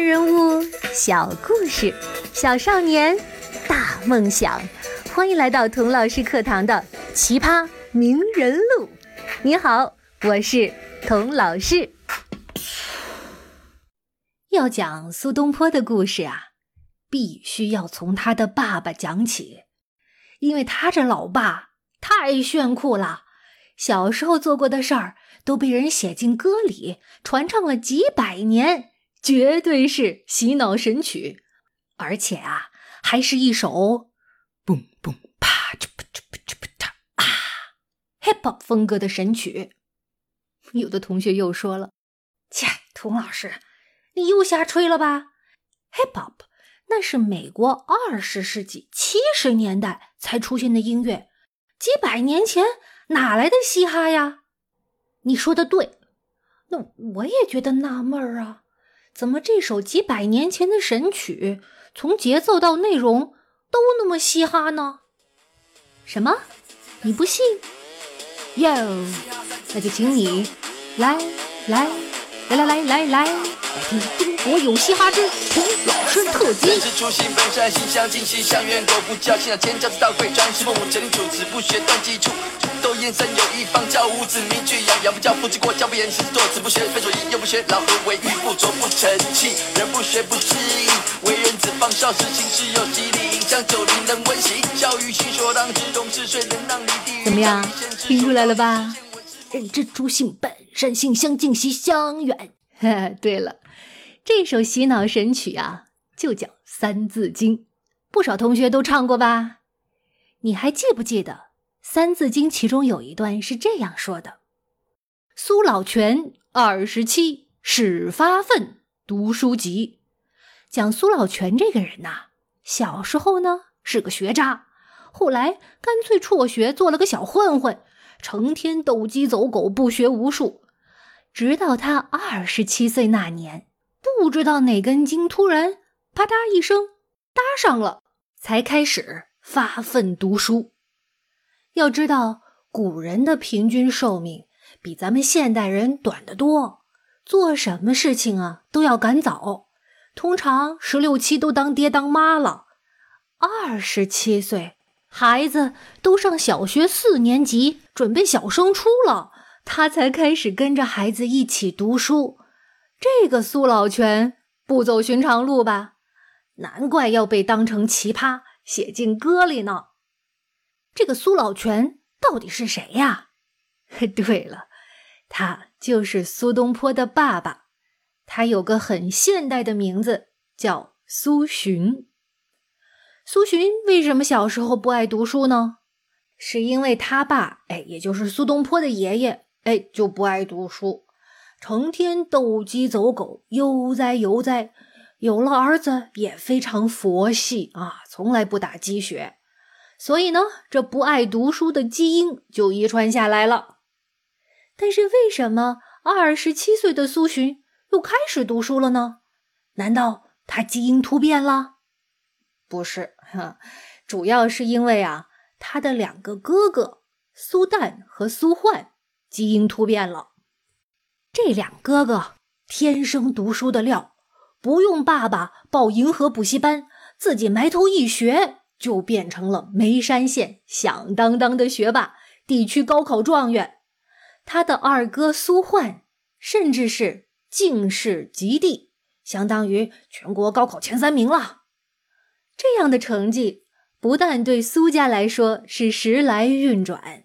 人物，小故事，小少年，大梦想。欢迎来到童老师课堂的《奇葩名人录》。你好，我是童老师。要讲苏东坡的故事啊，必须要从他的爸爸讲起，因为他这老爸太炫酷了，小时候做过的事儿都被人写进歌里，传唱了几百年。绝对是洗脑神曲，而且啊，还是一首嘣嘣啪嚓啪嚓啪嚓啪嚓啊，hip hop 风格的神曲。有的同学又说了：“切，童老师，你又瞎吹了吧？hip hop 那是美国二十世纪七十年代才出现的音乐，几百年前哪来的嘻哈呀？”你说的对，那我也觉得纳闷儿啊。怎么这首几百年前的神曲，从节奏到内容都那么嘻哈呢？什么？你不信？哟，那就请你来来来来来来来听中国有嘻哈之童老师特辑。人之初，性本善，性相近，习相远。苟不教，性相迁。教子大会，张氏父母成主子不学断机杼。窦燕山有一方教五子，名俱扬。养不教，父之过；教不严，师之惰。子不学，非所宜；幼不学，老何为玉不琢不成器。人不学，不知义。为人子，方少时，行事有吉利，影响九龄能温习。教育心所当知懂事，水能让离地。怎么样？听出来了吧？人之初，性本善，性相近，习相远。对了，这首洗脑神曲啊，就叫《三字经》，不少同学都唱过吧？你还记不记得？《三字经》其中有一段是这样说的：“苏老泉二十七，始发愤读书籍。”讲苏老泉这个人呐，小时候呢是个学渣，后来干脆辍学做了个小混混，成天斗鸡走狗，不学无术。直到他二十七岁那年，不知道哪根筋突然啪嗒一声搭上了，才开始发奋读书。要知道，古人的平均寿命比咱们现代人短得多，做什么事情啊都要赶早。通常十六七都当爹当妈了，二十七岁孩子都上小学四年级，准备小升初了，他才开始跟着孩子一起读书。这个苏老泉不走寻常路吧？难怪要被当成奇葩写进歌里呢。这个苏老泉到底是谁呀？对了，他就是苏东坡的爸爸。他有个很现代的名字，叫苏洵。苏洵为什么小时候不爱读书呢？是因为他爸，哎，也就是苏东坡的爷爷，哎，就不爱读书，成天斗鸡走狗，悠哉悠哉。有了儿子，也非常佛系啊，从来不打鸡血。所以呢，这不爱读书的基因就遗传下来了。但是为什么二十七岁的苏洵又开始读书了呢？难道他基因突变了？不是，哈，主要是因为啊，他的两个哥哥苏旦和苏焕基因突变了。这两哥哥天生读书的料，不用爸爸报银河补习班，自己埋头一学。就变成了眉山县响当当的学霸，地区高考状元。他的二哥苏焕甚至是进士及第，相当于全国高考前三名了。这样的成绩不但对苏家来说是时来运转，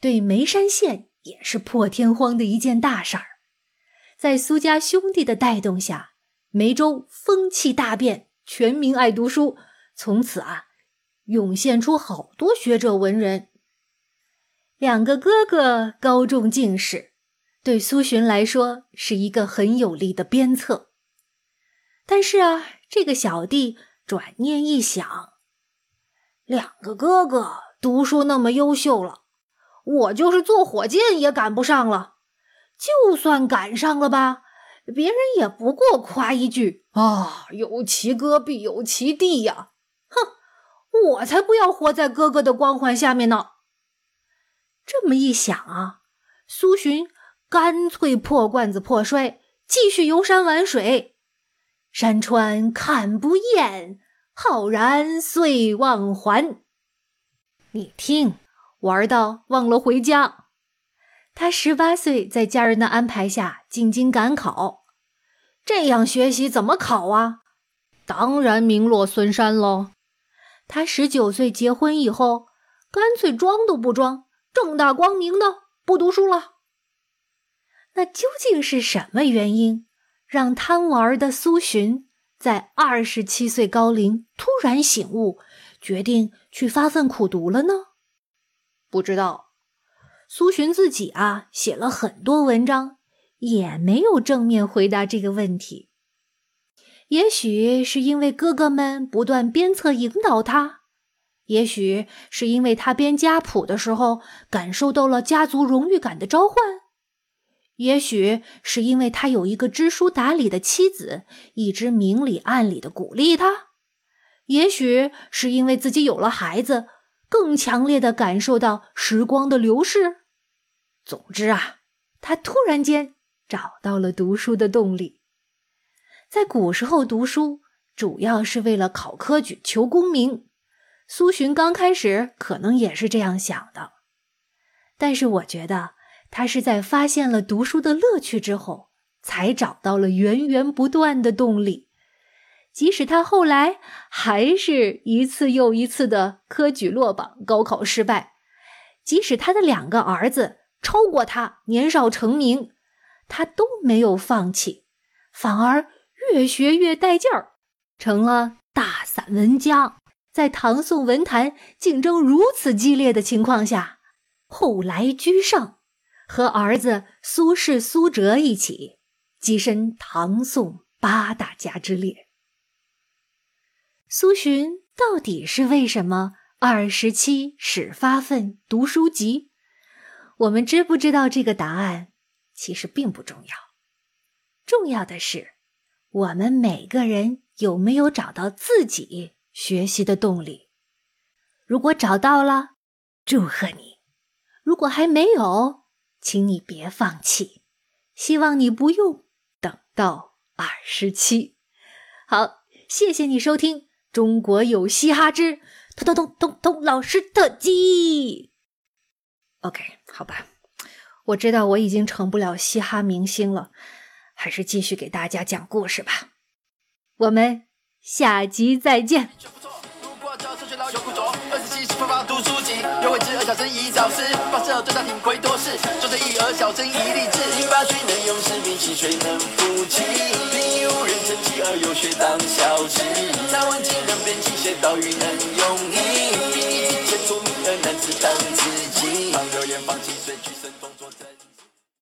对眉山县也是破天荒的一件大事儿。在苏家兄弟的带动下，梅州风气大变，全民爱读书，从此啊。涌现出好多学者文人。两个哥哥高中进士，对苏洵来说是一个很有力的鞭策。但是啊，这个小弟转念一想，两个哥哥读书那么优秀了，我就是坐火箭也赶不上了。就算赶上了吧，别人也不过夸一句啊，有其哥必有其弟呀。哼我才不要活在哥哥的光环下面呢！这么一想啊，苏洵干脆破罐子破摔，继续游山玩水。山川看不厌，浩然随忘还。你听，玩到忘了回家。他十八岁，在家人的安排下进京赶考，这样学习怎么考啊？当然名落孙山喽。他十九岁结婚以后，干脆装都不装，正大光明的不读书了。那究竟是什么原因，让贪玩的苏洵在二十七岁高龄突然醒悟，决定去发奋苦读了呢？不知道。苏洵自己啊，写了很多文章，也没有正面回答这个问题。也许是因为哥哥们不断鞭策引导他，也许是因为他编家谱的时候感受到了家族荣誉感的召唤，也许是因为他有一个知书达理的妻子，一直明里暗里的鼓励他，也许是因为自己有了孩子，更强烈的感受到时光的流逝。总之啊，他突然间找到了读书的动力。在古时候读书，主要是为了考科举、求功名。苏洵刚开始可能也是这样想的，但是我觉得他是在发现了读书的乐趣之后，才找到了源源不断的动力。即使他后来还是一次又一次的科举落榜、高考失败，即使他的两个儿子。超过他年少成名，他都没有放弃，反而越学越带劲儿，成了大散文家。在唐宋文坛竞争如此激烈的情况下，后来居上，和儿子苏轼、苏辙一起跻身唐宋八大家之列。苏洵到底是为什么二十七始发奋读书籍？我们知不知道这个答案，其实并不重要。重要的是，我们每个人有没有找到自己学习的动力。如果找到了，祝贺你；如果还没有，请你别放弃。希望你不用等到二十七。好，谢谢你收听《中国有嘻哈之通通通通通老师特辑》。OK，好吧，我知道我已经成不了嘻哈明星了，还是继续给大家讲故事吧。我们下集再见。能